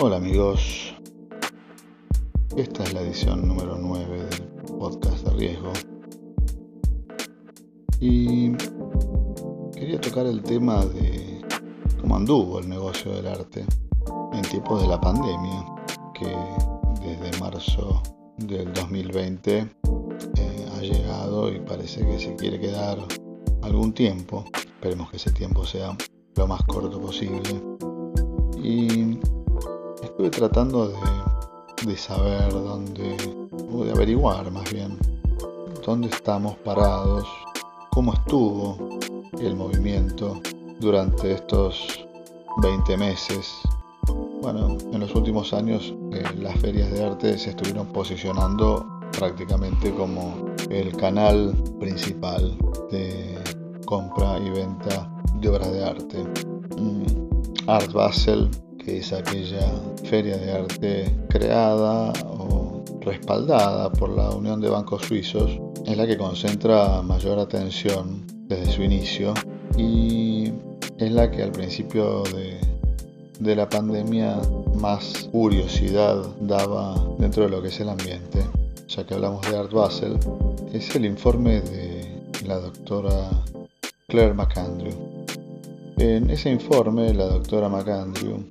Hola amigos, esta es la edición número 9 del podcast de riesgo. Y quería tocar el tema de cómo anduvo el negocio del arte en tiempos de la pandemia que desde marzo del 2020 eh, ha llegado y parece que se quiere quedar algún tiempo, esperemos que ese tiempo sea lo más corto posible. Y estuve tratando de, saber dónde, o de averiguar más bien, dónde estamos parados, cómo estuvo el movimiento durante estos 20 meses. Bueno, en los últimos años eh, las ferias de arte se estuvieron posicionando prácticamente como el canal principal de compra y venta de obras de arte. Mm, Art Basel que es aquella feria de arte creada o respaldada por la Unión de Bancos Suizos, es la que concentra mayor atención desde su inicio y es la que al principio de, de la pandemia más curiosidad daba dentro de lo que es el ambiente. Ya que hablamos de Art Basel, es el informe de la doctora Claire McAndrew. En ese informe, la doctora McAndrew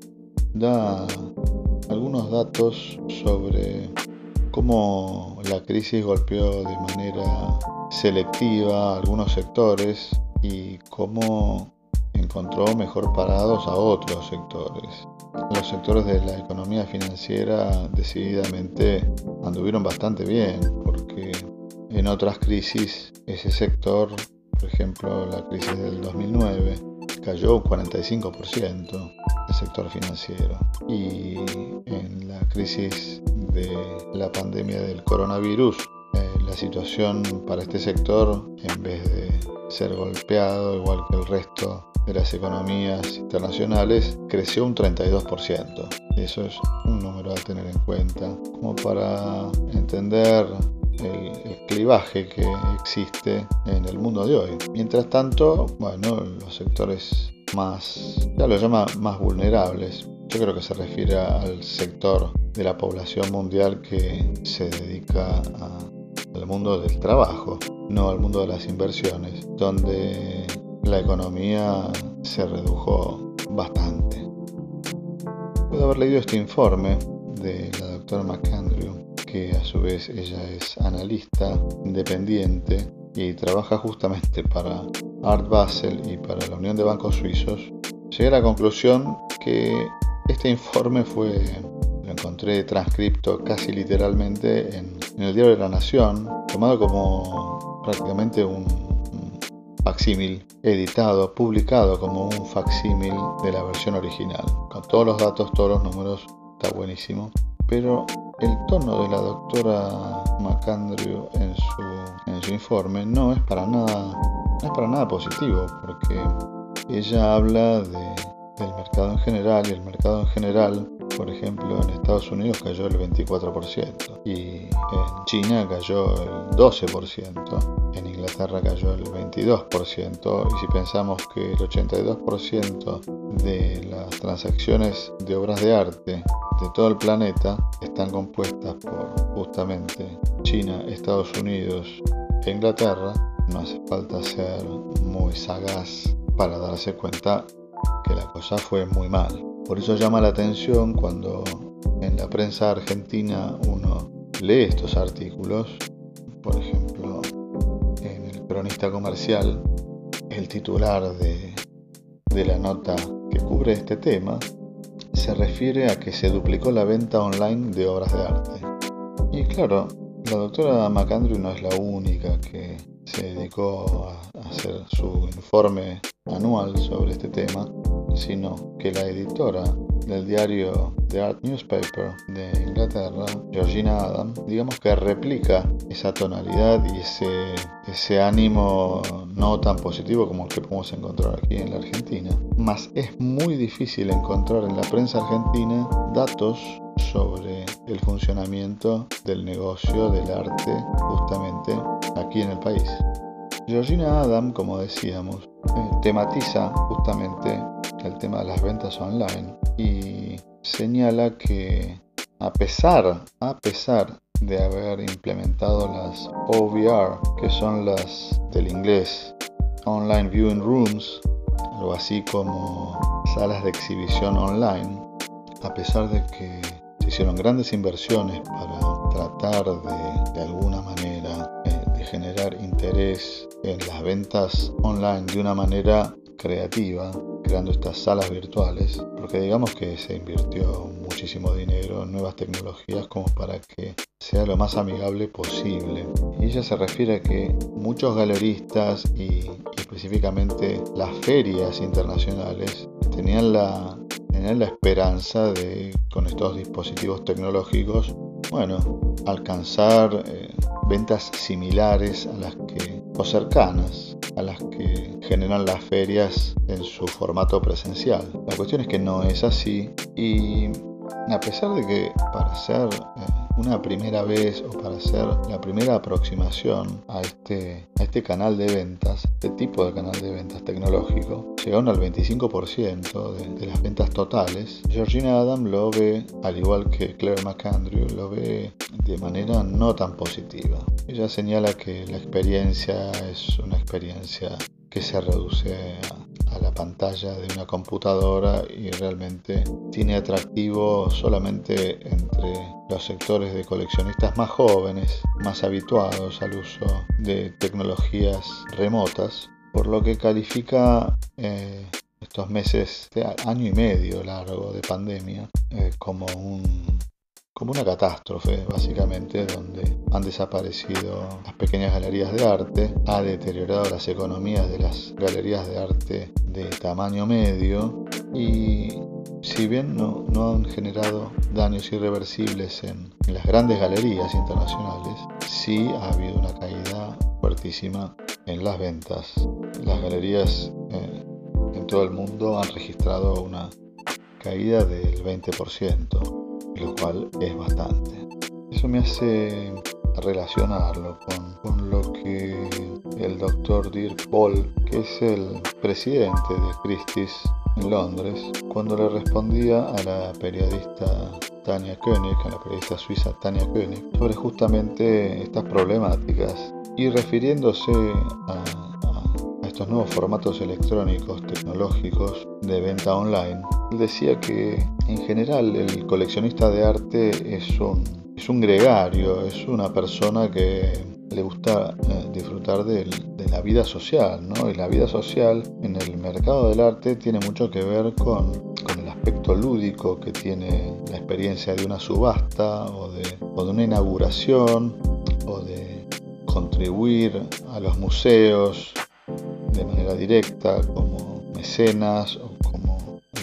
da algunos datos sobre cómo la crisis golpeó de manera selectiva a algunos sectores y cómo encontró mejor parados a otros sectores. Los sectores de la economía financiera decididamente anduvieron bastante bien porque en otras crisis ese sector, por ejemplo la crisis del 2009, cayó un 45% el sector financiero. Y en la crisis de la pandemia del coronavirus, eh, la situación para este sector, en vez de ser golpeado igual que el resto de las economías internacionales, creció un 32%. Eso es un número a tener en cuenta, como para entender el, el, clivaje que existe en el mundo de hoy. Mientras tanto, bueno, los sectores más, ya lo llama más vulnerables. Yo creo que se refiere al sector de la población mundial que se dedica al mundo del trabajo, no al mundo de las inversiones, donde la economía se redujo bastante. Puedo haber leído este informe de la doctora McAndrew, que a su vez ella es analista independiente y trabaja justamente para Art Basel y para la Unión de Bancos Suizos, llegué a la conclusión que este informe fue, lo encontré transcripto casi literalmente en, el diario de la Nación, tomado como prácticamente un, un facsímil, editado, publicado como un facsímil de la versión original, con todos los datos, todos los números, está buenísimo. Pero el tono de la doctora McAndrew en su, en su informe no es para nada no es para nada positivo porque ella habla de, del mercado en general y el mercado en general, por ejemplo, en Estados Unidos cayó el 24% y en China cayó el 12%, en Inglaterra cayó el 22% y si pensamos que el 82% de las transacciones de obras de arte de todo el planeta están compuestas por justamente China, Estados Unidos e Inglaterra, no hace falta ser muy sagaz para darse cuenta que la cosa fue muy mal. Por eso llama la atención cuando en la prensa argentina uno lee estos artículos, por ejemplo, en el cronista comercial, el titular de, de la nota que cubre este tema se refiere a que se duplicó la venta online de obras de arte. Y claro, la doctora McAndrew no es la única que se dedicó a hacer su informe anual sobre este tema, sino que la editora del diario The Art Newspaper de Inglaterra, Georgina Adam, digamos que replica esa tonalidad y ese, ese ánimo no tan positivo como el que podemos encontrar aquí en la Argentina. Mas es muy difícil encontrar en la prensa argentina datos sobre el funcionamiento del negocio del arte justamente aquí en el país. Georgina Adam, como decíamos, eh, tematiza justamente el tema de las ventas online y señala que a pesar, a pesar de haber implementado las OVR, que son las del inglés Online Viewing Rooms, algo así como salas de exhibición online, a pesar de que se hicieron grandes inversiones para tratar de, de alguna manera eh, de generar interés en las ventas online de una manera creativa, creando estas salas virtuales, porque digamos que se invirtió muchísimo dinero en nuevas tecnologías como para que sea lo más amigable posible. Y ella se refiere a que muchos galeristas y, específicamente las ferias internacionales tenían la, tenían la esperanza de, con estos dispositivos tecnológicos, bueno, alcanzar eh, ventas similares a las que, o cercanas a las que generan las ferias en su formato presencial. La cuestión es que no es así y a pesar de que para ser eh, una primera vez o para hacer la primera aproximación a este, a este canal de ventas, este tipo de canal de ventas tecnológico, llegaron al 25% de, de, las ventas totales, Georgina Adam lo ve, al igual que Claire McAndrew, lo ve de manera no tan positiva. Ella señala que la experiencia es una experiencia que se reduce a, la pantalla de una computadora y realmente tiene atractivo solamente entre los sectores de coleccionistas más jóvenes, más habituados al uso de tecnologías remotas, por lo que califica eh, estos meses, de año y medio largo de pandemia, eh, como un como una catástrofe, básicamente, donde han desaparecido las pequeñas galerías de arte, ha deteriorado las economías de las galerías de arte de tamaño medio y si bien no, no han generado daños irreversibles en, en, las grandes galerías internacionales, sí ha habido una caída fuertísima en las ventas. Las galerías eh, en todo el mundo han registrado una caída del 20% lo cual es bastante. Eso me hace relacionarlo con, con lo que el doctor Dirk Boll, que es el presidente de Christie's en Londres, cuando le respondía a la periodista Tania König, a la periodista suiza Tania König, sobre justamente estas problemáticas y refiriéndose a estos nuevos formatos electrónicos tecnológicos de venta online, él decía que en general el coleccionista de arte es un, es un gregario, es una persona que le gusta eh, disfrutar de, de, la vida social, ¿no? Y la vida social en el mercado del arte tiene mucho que ver con, con el aspecto lúdico que tiene la experiencia de una subasta o de, o de una inauguración o de contribuir a los museos de manera directa como mecenas o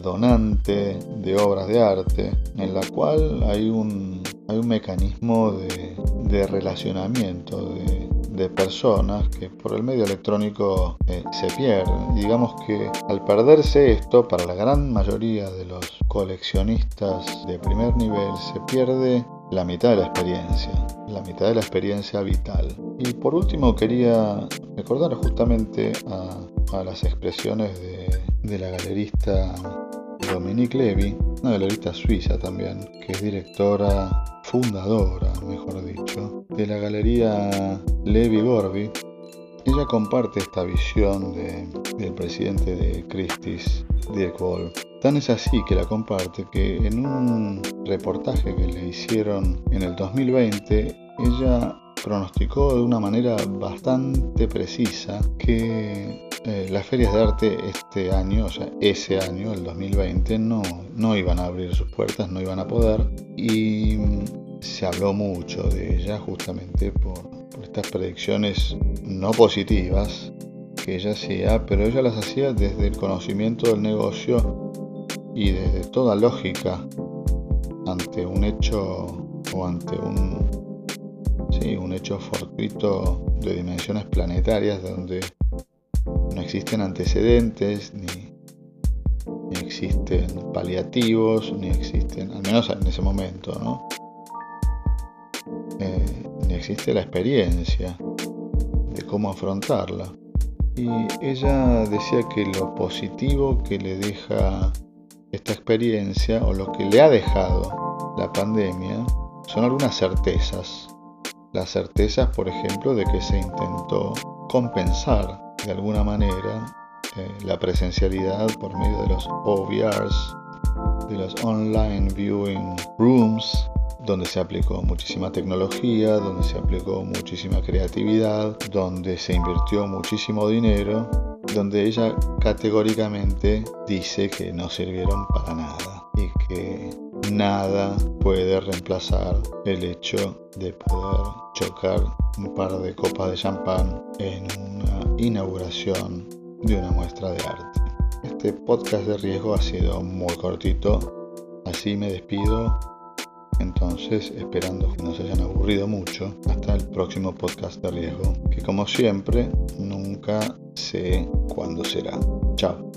donante de obras de arte, en la cual hay un, hay un mecanismo de, de relacionamiento de, de, personas que por el medio electrónico eh, se pierden. digamos que al perderse esto, para la gran mayoría de los coleccionistas de primer nivel, se pierde la mitad de la experiencia, la mitad de la experiencia vital. Y por último quería recordar justamente a, las expresiones de, la galerista Dominique Levy, una galerista suiza también, que es directora, fundadora, mejor dicho, de la galería Levy Gorby. Ella comparte esta visión de, del presidente de Christie's, Dirk Ball. Tan es así que la comparte que en un reportaje que le hicieron en el 2020, ella pronosticó de una manera bastante precisa que eh, las ferias de arte este año, o sea, ese año, el 2020, no, no iban a abrir sus puertas, no iban a poder. Y mm, se habló mucho de ella justamente por estas predicciones no positivas que ella hacía, pero ella las hacía desde el conocimiento del negocio y desde toda lógica ante un hecho o ante un, sí, un hecho fortuito de dimensiones planetarias donde no existen antecedentes, ni, existen paliativos, ni existen, al menos en ese momento, ¿no? Eh, existe la experiencia de cómo afrontarla. Y ella decía que lo positivo que le deja esta experiencia o lo que le ha dejado la pandemia son algunas certezas. Las certezas, por ejemplo, de que se intentó compensar de alguna manera eh, la presencialidad por medio de los OVRs, de los online viewing rooms, donde se aplicó muchísima tecnología, donde se aplicó muchísima creatividad, donde se invirtió muchísimo dinero, donde ella categóricamente dice que no sirvieron para nada y que nada puede reemplazar el hecho de poder chocar un par de copas de champán en una inauguración de una muestra de arte. Este podcast de riesgo ha sido muy cortito, así me despido. Entonces, esperando que no se hayan aburrido mucho, hasta el próximo podcast de riesgo, que como siempre, nunca sé cuándo será. Chao.